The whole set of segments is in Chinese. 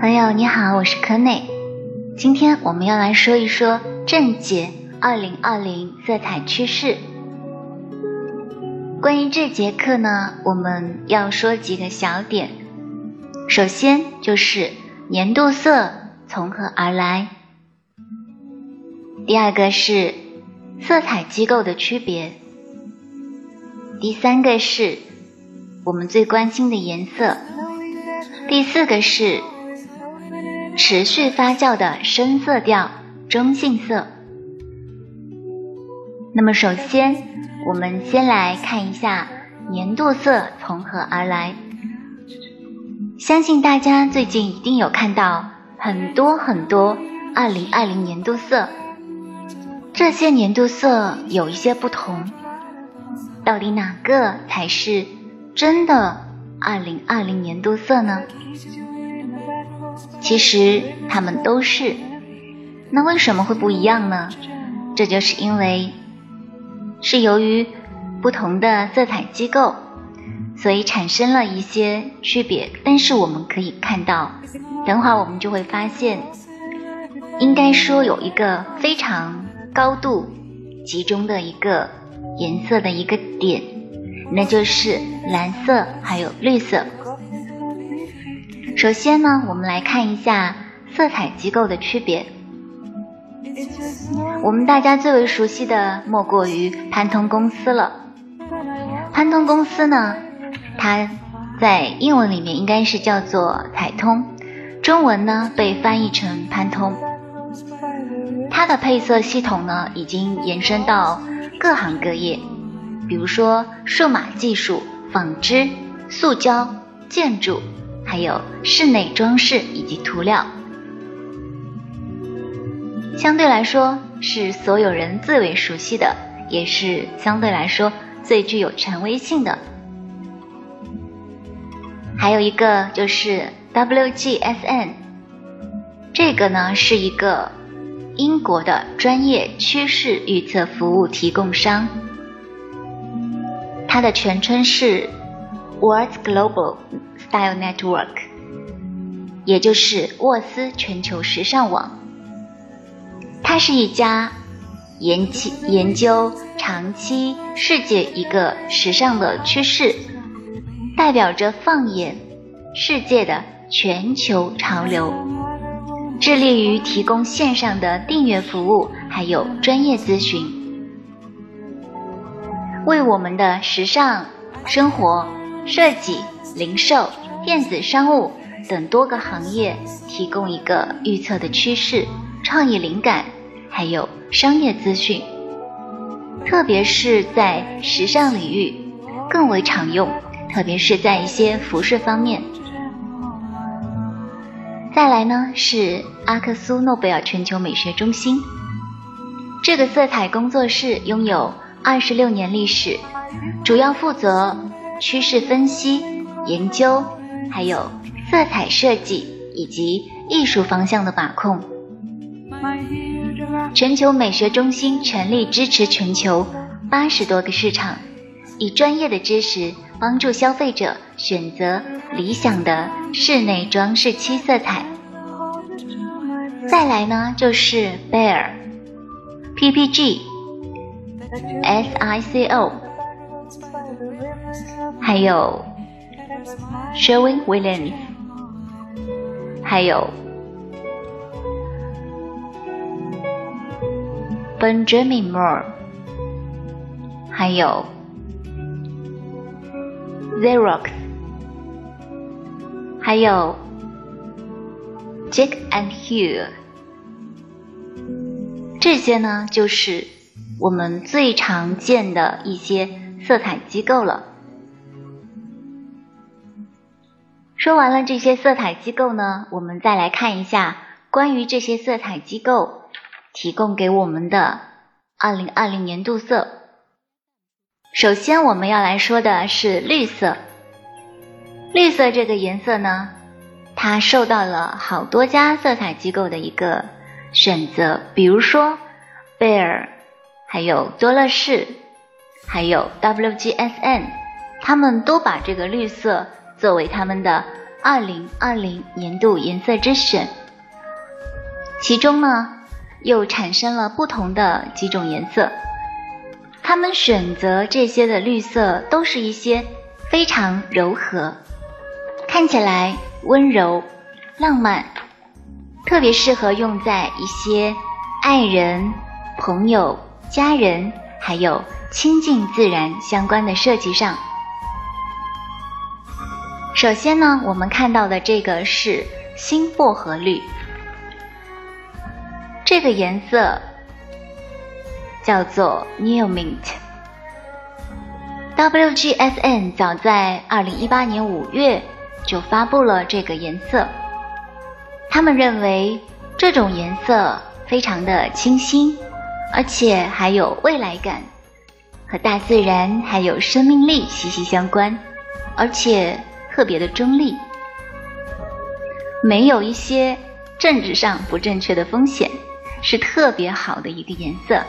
朋友你好，我是柯内。今天我们要来说一说正解二零二零色彩趋势。关于这节课呢，我们要说几个小点。首先就是年度色从何而来，第二个是色彩机构的区别，第三个是我们最关心的颜色，第四个是持续发酵的深色调中性色。那么首先，我们先来看一下年度色从何而来。相信大家最近一定有看到很多很多二零二零年度色，这些年度色有一些不同，到底哪个才是真的二零二零年度色呢？其实它们都是，那为什么会不一样呢？这就是因为是由于不同的色彩机构。所以产生了一些区别，但是我们可以看到，等会儿我们就会发现，应该说有一个非常高度集中的一个颜色的一个点，那就是蓝色还有绿色。首先呢，我们来看一下色彩机构的区别。我们大家最为熟悉的莫过于潘通公司了。潘通公司呢？它在英文里面应该是叫做彩通，中文呢被翻译成潘通。它的配色系统呢已经延伸到各行各业，比如说数码技术、纺织、塑胶、建筑，还有室内装饰以及涂料。相对来说是所有人最为熟悉的，也是相对来说最具有权威性的。还有一个就是 WGSN，这个呢是一个英国的专业趋势预测服务提供商，它的全称是 World Global Style Network，也就是沃斯全球时尚网。它是一家研期研究长期世界一个时尚的趋势。代表着放眼世界的全球潮流，致力于提供线上的订阅服务，还有专业咨询，为我们的时尚生活、设计、零售、电子商务等多个行业提供一个预测的趋势、创意灵感，还有商业资讯，特别是在时尚领域更为常用。特别是在一些服饰方面，再来呢是阿克苏诺贝尔全球美学中心，这个色彩工作室拥有二十六年历史，主要负责趋势分析、研究，还有色彩设计以及艺术方向的把控。全球美学中心全力支持全球八十多个市场，以专业的知识。帮助消费者选择理想的室内装饰漆色彩。再来呢，就是 Bear、PPG、SICO，还有 Sherwin Williams，还有 Benjamin Moore，还有。Xerox，还有 Jack and Hugh，这些呢就是我们最常见的一些色彩机构了。说完了这些色彩机构呢，我们再来看一下关于这些色彩机构提供给我们的二零二零年度色。首先，我们要来说的是绿色。绿色这个颜色呢，它受到了好多家色彩机构的一个选择，比如说贝尔，还有多乐士，还有 WGSN，他们都把这个绿色作为他们的二零二零年度颜色之选，其中呢又产生了不同的几种颜色。他们选择这些的绿色都是一些非常柔和，看起来温柔、浪漫，特别适合用在一些爱人、朋友、家人，还有亲近自然相关的设计上。首先呢，我们看到的这个是新薄荷绿，这个颜色叫做 New Mint。WGSN 早在二零一八年五月就发布了这个颜色，他们认为这种颜色非常的清新，而且还有未来感，和大自然还有生命力息息相关，而且。特别的中立，没有一些政治上不正确的风险，是特别好的一个颜色。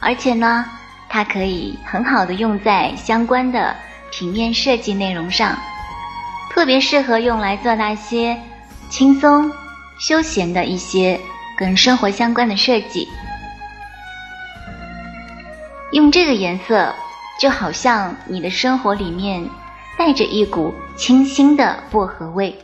而且呢，它可以很好的用在相关的平面设计内容上，特别适合用来做那些轻松休闲的一些跟生活相关的设计。用这个颜色，就好像你的生活里面。带着一股清新的薄荷味。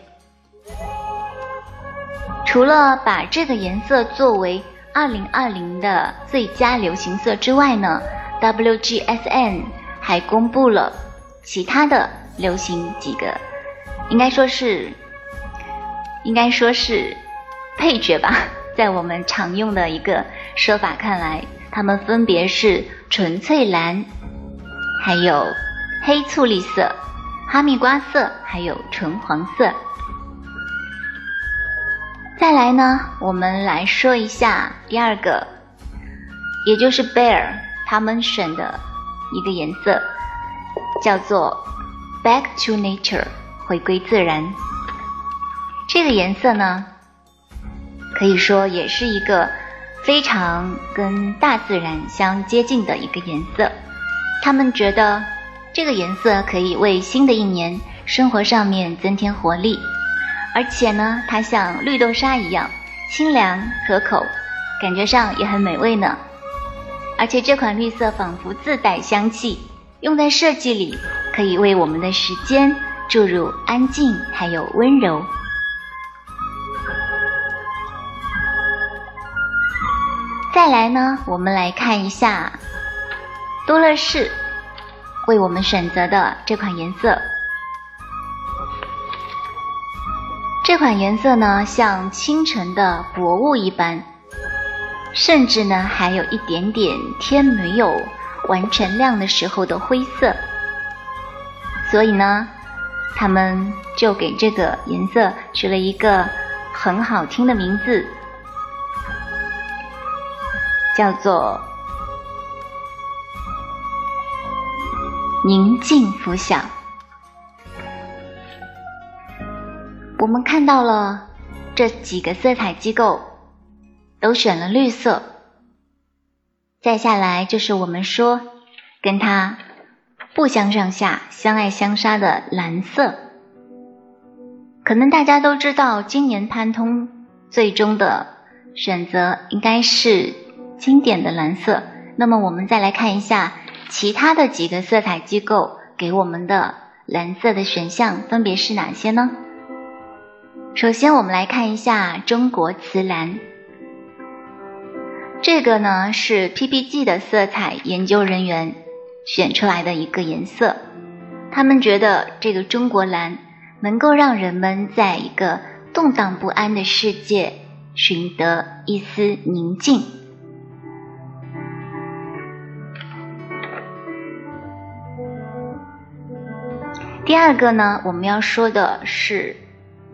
除了把这个颜色作为2020的最佳流行色之外呢，WGSN 还公布了其他的流行几个，应该说是，应该说是配角吧。在我们常用的一个说法看来，它们分别是纯粹蓝，还有黑醋栗色。哈密瓜色，还有纯黄色。再来呢，我们来说一下第二个，也就是 Bear 他们选的一个颜色，叫做 Back to Nature，回归自然。这个颜色呢，可以说也是一个非常跟大自然相接近的一个颜色。他们觉得。这个颜色可以为新的一年生活上面增添活力，而且呢，它像绿豆沙一样清凉可口，感觉上也很美味呢。而且这款绿色仿佛自带香气，用在设计里可以为我们的时间注入安静还有温柔。再来呢，我们来看一下多乐士。为我们选择的这款颜色，这款颜色呢，像清晨的薄雾一般，甚至呢，还有一点点天没有完全亮的时候的灰色。所以呢，他们就给这个颜色取了一个很好听的名字，叫做。宁静拂晓，我们看到了这几个色彩机构都选了绿色。再下来就是我们说跟它不相上下、相爱相杀的蓝色。可能大家都知道，今年潘通最终的选择应该是经典的蓝色。那么我们再来看一下。其他的几个色彩机构给我们的蓝色的选项分别是哪些呢？首先，我们来看一下中国瓷蓝，这个呢是 PPG 的色彩研究人员选出来的一个颜色，他们觉得这个中国蓝能够让人们在一个动荡不安的世界寻得一丝宁静。第二个呢，我们要说的是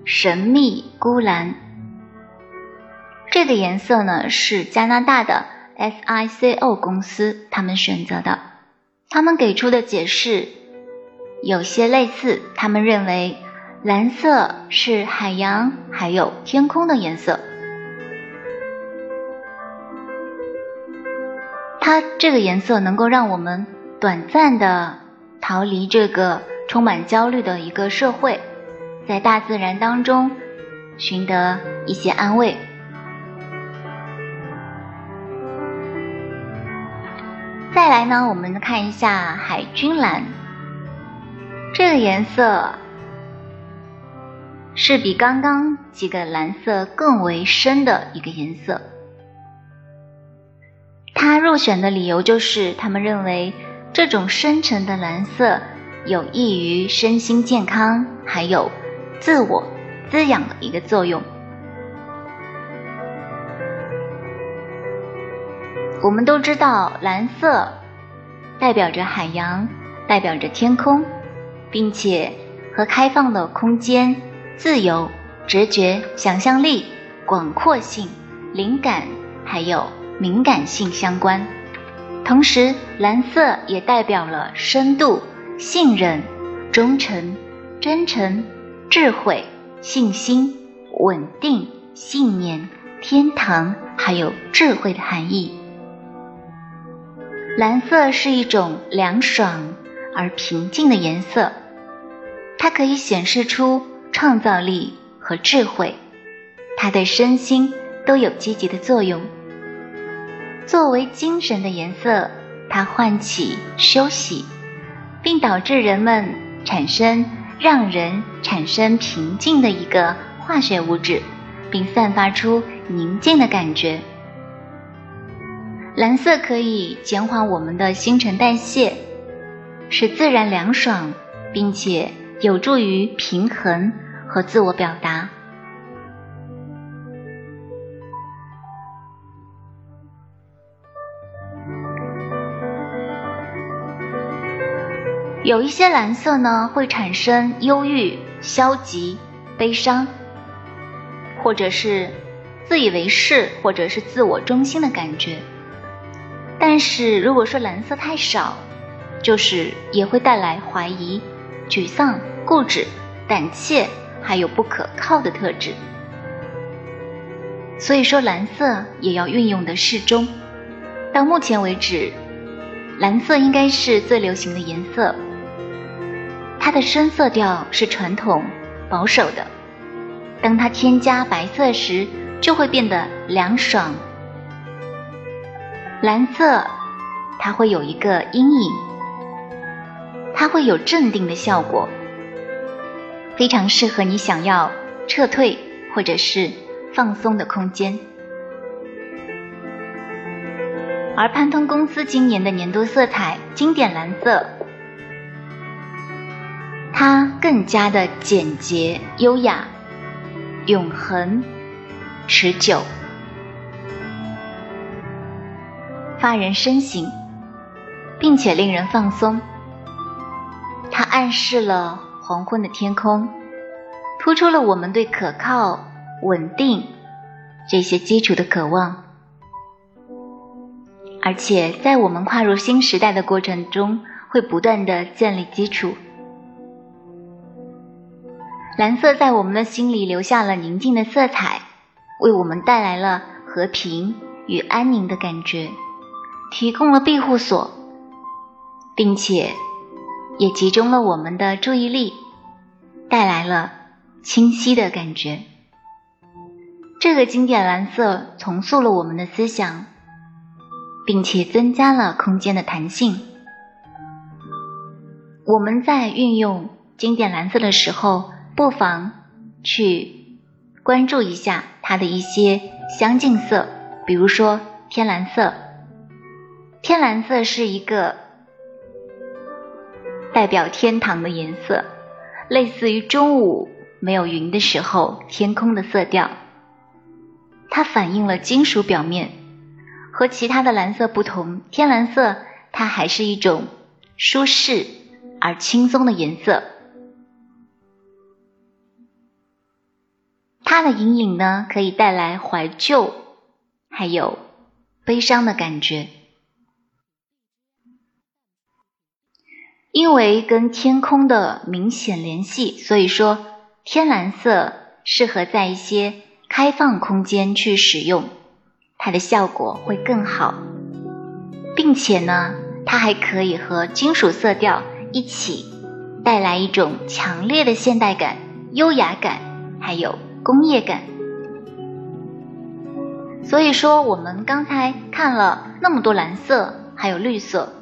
神秘孤蓝。这个颜色呢是加拿大的 SICO 公司他们选择的。他们给出的解释有些类似，他们认为蓝色是海洋还有天空的颜色。它这个颜色能够让我们短暂的逃离这个。充满焦虑的一个社会，在大自然当中寻得一些安慰。再来呢，我们看一下海军蓝，这个颜色是比刚刚几个蓝色更为深的一个颜色。它入选的理由就是，他们认为这种深沉的蓝色有益于身心健康，还有自我滋养的一个作用。我们都知道，蓝色代表着海洋，代表着天空，并且和开放的空间、自由、直觉、想象力、广阔性、灵感，还有敏感性相关。同时，蓝色也代表了深度、信任、忠诚、真诚、智慧、信心、稳定、信念、天堂，还有智慧的含义。蓝色是一种凉爽而平静的颜色，它可以显示出创造力和智慧，它对身心都有积极的作用。作为精神的颜色，它唤起休息，并导致人们产生让人产生平静的一个化学物质，并散发出宁静的感觉。蓝色可以减缓我们的新陈代谢，使自然凉爽，并且有助于平衡和自我表达。有一些蓝色呢，会产生忧郁、消极、悲伤，或者是自以为是，或者是自我中心的感觉。但是如果说蓝色太少，就是也会带来怀疑、沮丧、固执、胆怯，还有不可靠的特质。所以说蓝色也要运用的适中。到目前为止，蓝色应该是最流行的颜色。它的深色调是传统保守的，当它添加白色时，就会变得凉爽。蓝色，它会有一个阴影，它会有镇定的效果，非常适合你想要撤退或者是放松的空间。而潘通公司今年的年度色彩经典蓝色，它更加的简洁、优雅、永恒、持久。发人深省，并且令人放松。它暗示了黄昏的天空，突出了我们对可靠、稳定这些基础的渴望。而且在我们跨入新时代的过程中，会不断的建立基础。蓝色在我们的心里留下了宁静的色彩，为我们带来了和平与安宁的感觉。提供了庇护所，并且也集中了我们的注意力，带来了清晰的感觉。这个经典蓝色重塑了我们的思想，并且增加了空间的弹性。我们在运用经典蓝色的时候，不妨去关注一下它的一些相近色，比如说天蓝色。天蓝色是一个代表天堂的颜色，类似于中午没有云的时候天空的色调。它反映了金属表面，和其他的蓝色不同，天蓝色它还是一种舒适而轻松的颜色。它的阴影呢，可以带来怀旧，还有悲伤的感觉。因为跟天空的明显联系，所以说天蓝色适合在一些开放空间去使用，它的效果会更好，并且呢，它还可以和金属色调一起带来一种强烈的现代感，优雅感，还有工业感。所以说，我们刚才看了那么多蓝色，还有绿色，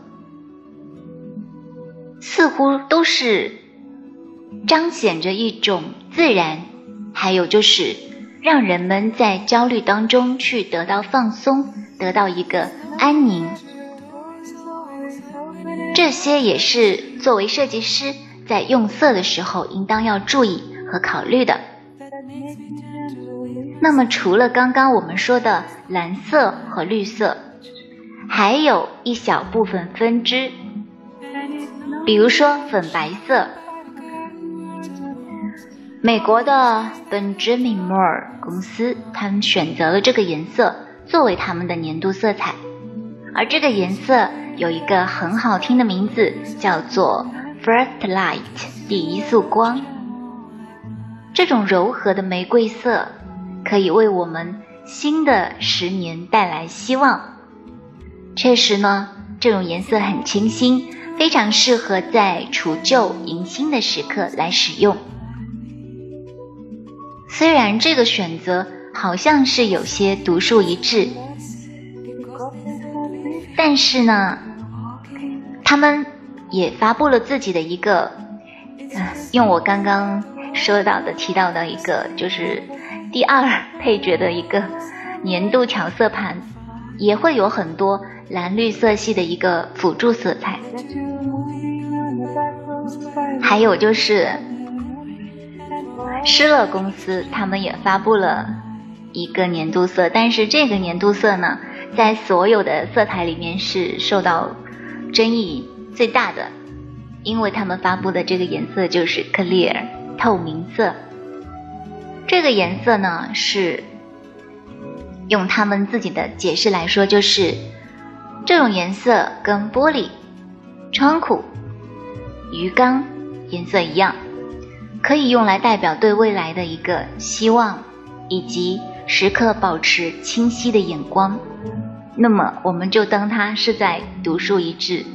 似乎都是彰显着一种自然，还有就是让人们在焦虑当中去得到放松，得到一个安宁。这些也是作为设计师在用色的时候应当要注意和考虑的。那么，除了刚刚我们说的蓝色和绿色，还有一小部分分支，比如说粉白色。美国的 Benjamin Moore 公司，他们选择了这个颜色作为他们的年度色彩，而这个颜色。有一个很好听的名字，叫做 First Light，第一束光。这种柔和的玫瑰色，可以为我们新的十年带来希望。确实呢，这种颜色很清新，非常适合在除旧迎新的时刻来使用。虽然这个选择好像是有些独树一帜。但是呢，他们也发布了自己的一个，用我刚刚说到的提到的一个，就是第二配角的一个年度调色盘，也会有很多蓝绿色系的一个辅助色彩。还有就是施乐公司，他们也发布了一个年度色，但是这个年度色呢？在所有的色彩里面是受到争议最大的，因为他们发布的这个颜色就是 clear 透明色。这个颜色呢是用他们自己的解释来说，就是这种颜色跟玻璃、窗户、鱼缸颜色一样，可以用来代表对未来的一个希望，以及时刻保持清晰的眼光。那么，我们就当它是在独树一帜，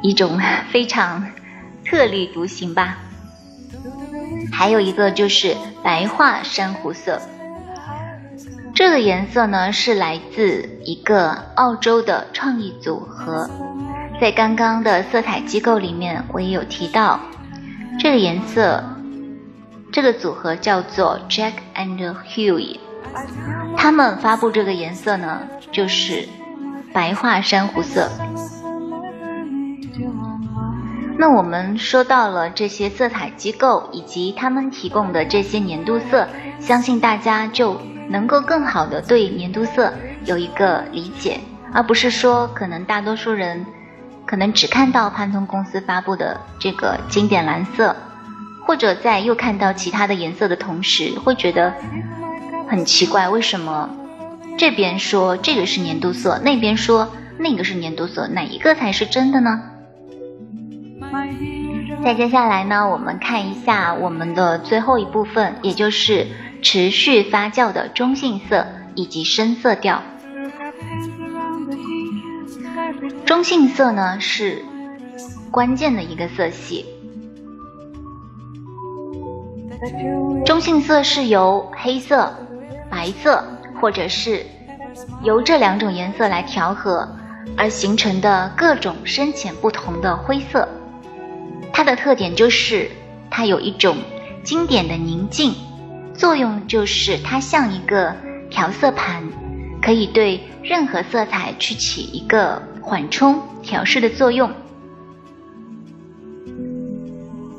一种非常特立独行吧。还有一个就是白桦珊瑚色，这个颜色呢是来自一个澳洲的创意组合，在刚刚的色彩机构里面我也有提到，这个颜色，这个组合叫做 Jack and Huey。他们发布这个颜色呢，就是白桦珊瑚色。那我们说到了这些色彩机构以及他们提供的这些年度色，相信大家就能够更好的对年度色有一个理解，而不是说可能大多数人可能只看到潘通公司发布的这个经典蓝色，或者在又看到其他的颜色的同时，会觉得。很奇怪，为什么这边说这个是年度色，那边说那个是年度色，哪一个才是真的呢？再接下来呢，我们看一下我们的最后一部分，也就是持续发酵的中性色以及深色调。中性色呢是关键的一个色系，中性色是由黑色。白色，或者是由这两种颜色来调和而形成的各种深浅不同的灰色，它的特点就是它有一种经典的宁静作用，就是它像一个调色盘，可以对任何色彩去起一个缓冲调试的作用。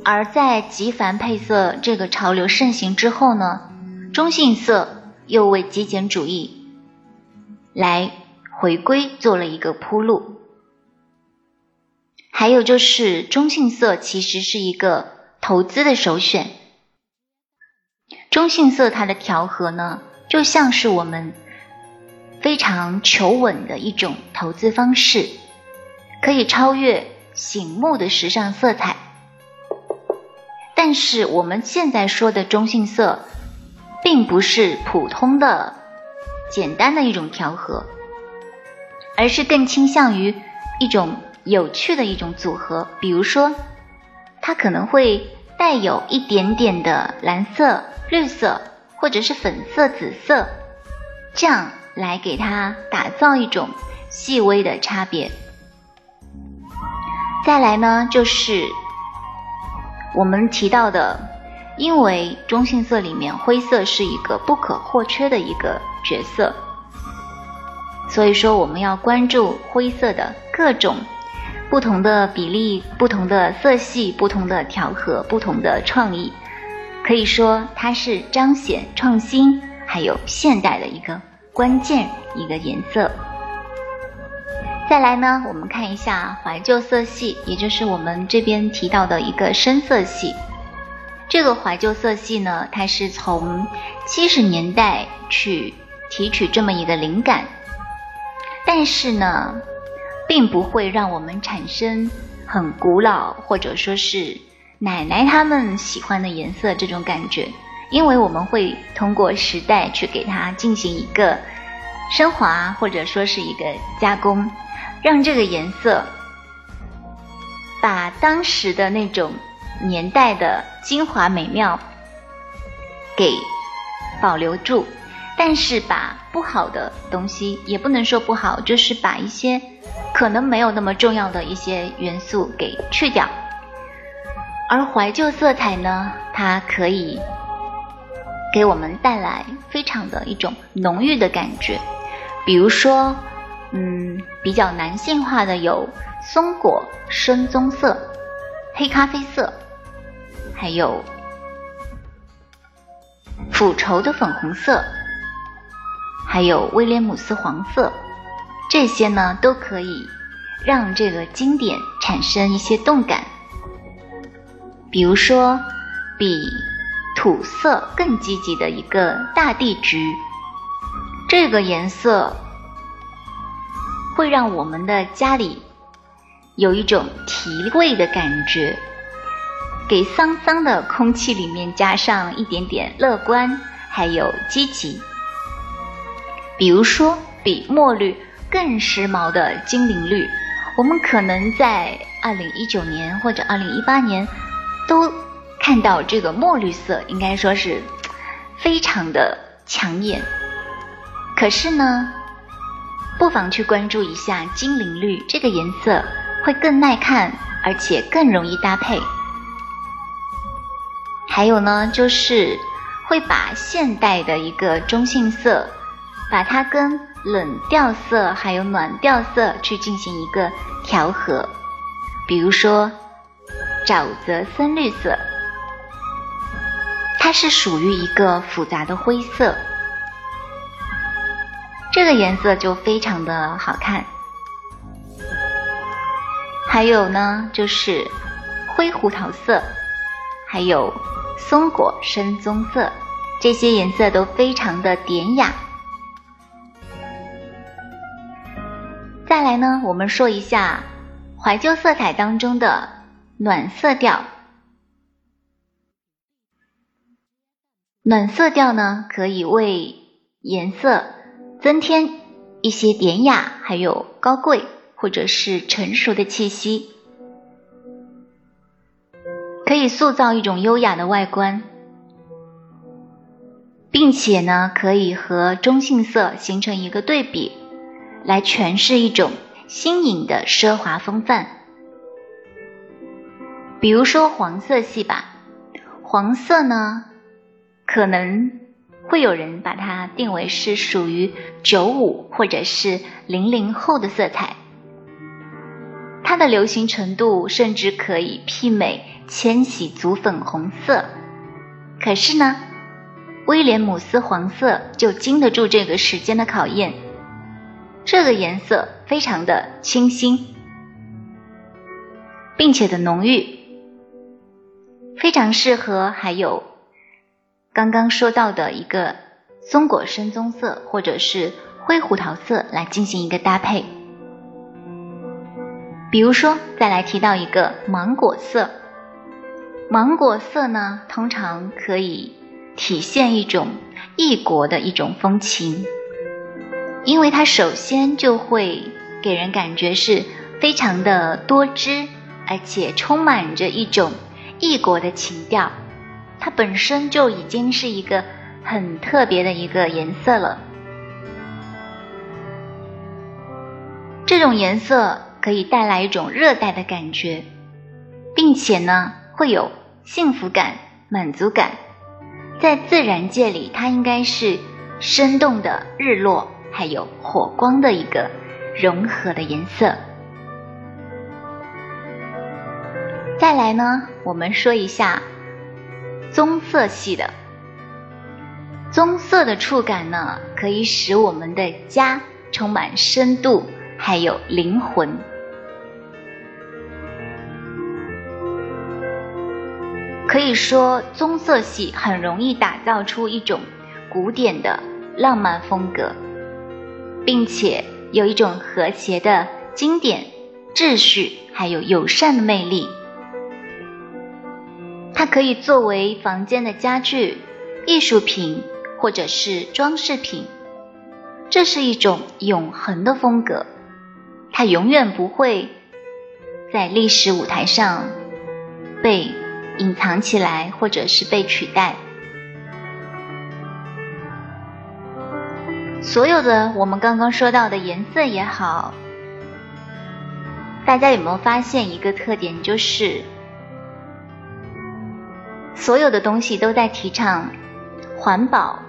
而在极繁配色这个潮流盛行之后呢，中性色。又为极简主义来回归做了一个铺路。还有就是中性色其实是一个投资的首选。中性色它的调和呢，就像是我们非常求稳的一种投资方式，可以超越醒目的时尚色彩。但是我们现在说的中性色。并不是普通的、简单的一种调和，而是更倾向于一种有趣的一种组合。比如说，它可能会带有一点点的蓝色、绿色或者是粉色、紫色，这样来给它打造一种细微的差别。再来呢，就是我们提到的，因为中性色里面灰色是一个不可或缺的一个角色，所以说我们要关注灰色的各种不同的比例、不同的色系、不同的调和、不同的创意，可以说它是彰显创新还有现代的一个关键一个颜色。再来呢，我们看一下怀旧色系，也就是我们这边提到的一个深色系。这个怀旧色系呢，它是从七十年代去提取这么一个灵感，但是呢，并不会让我们产生很古老或者说是奶奶他们喜欢的颜色这种感觉，因为我们会通过时代去给它进行一个升华或者说是一个加工。让这个颜色把当时的那种年代的精华美妙给保留住，但是把不好的东西也不能说不好，就是把一些可能没有那么重要的一些元素给去掉。而怀旧色彩呢，它可以给我们带来非常的一种浓郁的感觉，比如说。嗯，比较男性化的有松果深棕色、黑咖啡色，还有腐绸的粉红色，还有威廉姆斯黄色，这些呢都可以让这个经典产生一些动感。比如说，比土色更积极的一个大地橘，这个颜色。会让我们的家里有一种提味的感觉，给脏脏的空气里面加上一点点乐观，还有积极。比如说，比墨绿更时髦的精灵绿，我们可能在二零一九年或者二零一八年都看到这个墨绿色，应该说是非常的抢眼。可是呢？不妨去关注一下精灵绿这个颜色，会更耐看，而且更容易搭配。还有呢，就是会把现代的一个中性色，把它跟冷调色还有暖调色去进行一个调和。比如说沼泽深绿色，它是属于一个复杂的灰色。这个颜色就非常的好看，还有呢，就是灰胡桃色，还有松果深棕色，这些颜色都非常的典雅。再来呢，我们说一下怀旧色彩当中的暖色调。暖色调呢，可以为颜色。增添一些典雅，还有高贵或者是成熟的气息，可以塑造一种优雅的外观，并且呢，可以和中性色形成一个对比，来诠释一种新颖的奢华风范。比如说黄色系吧，黄色呢，可能。会有人把它定为是属于九五或者是零零后的色彩，它的流行程度甚至可以媲美千禧族粉红色。可是呢，威廉姆斯黄色就经得住这个时间的考验。这个颜色非常的清新，并且的浓郁，非常适合还有。刚刚说到的一个松果深棕色或者是灰胡桃色来进行一个搭配，比如说再来提到一个芒果色，芒果色呢通常可以体现一种异国的一种风情，因为它首先就会给人感觉是非常的多汁，而且充满着一种异国的情调，它本身就已经是一个很特别的一个颜色了。这种颜色可以带来一种热带的感觉，并且呢，会有幸福感、满足感。在自然界里，它应该是生动的日落，还有火光的一个融合的颜色。再来呢，我们说一下棕色系的。棕色的触感呢，可以使我们的家充满深度，还有灵魂。可以说，棕色系很容易打造出一种古典的浪漫风格，并且有一种和谐的经典秩序，还有友善的魅力。它可以作为房间的家具、艺术品或者是装饰品。这是一种永恒的风格，它永远不会在历史舞台上被。隐藏起来，或者是被取代。所有的我们刚刚说到的颜色也好，大家有没有发现一个特点？就是所有的东西都在提倡环保，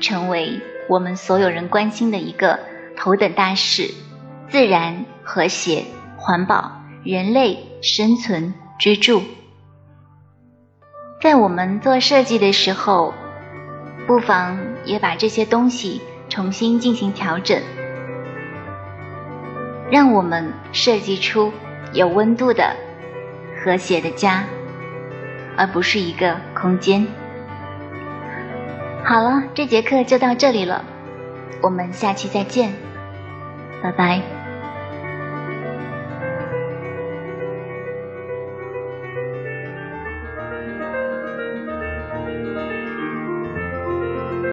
成为我们所有人关心的一个头等大事。自然、和谐、环保、人类生存、居住。在我们做设计的时候，不妨也把这些东西重新进行调整，让我们设计出有温度的、和谐的家，而不是一个空间。好了，这节课就到这里了，我们下期再见，拜拜。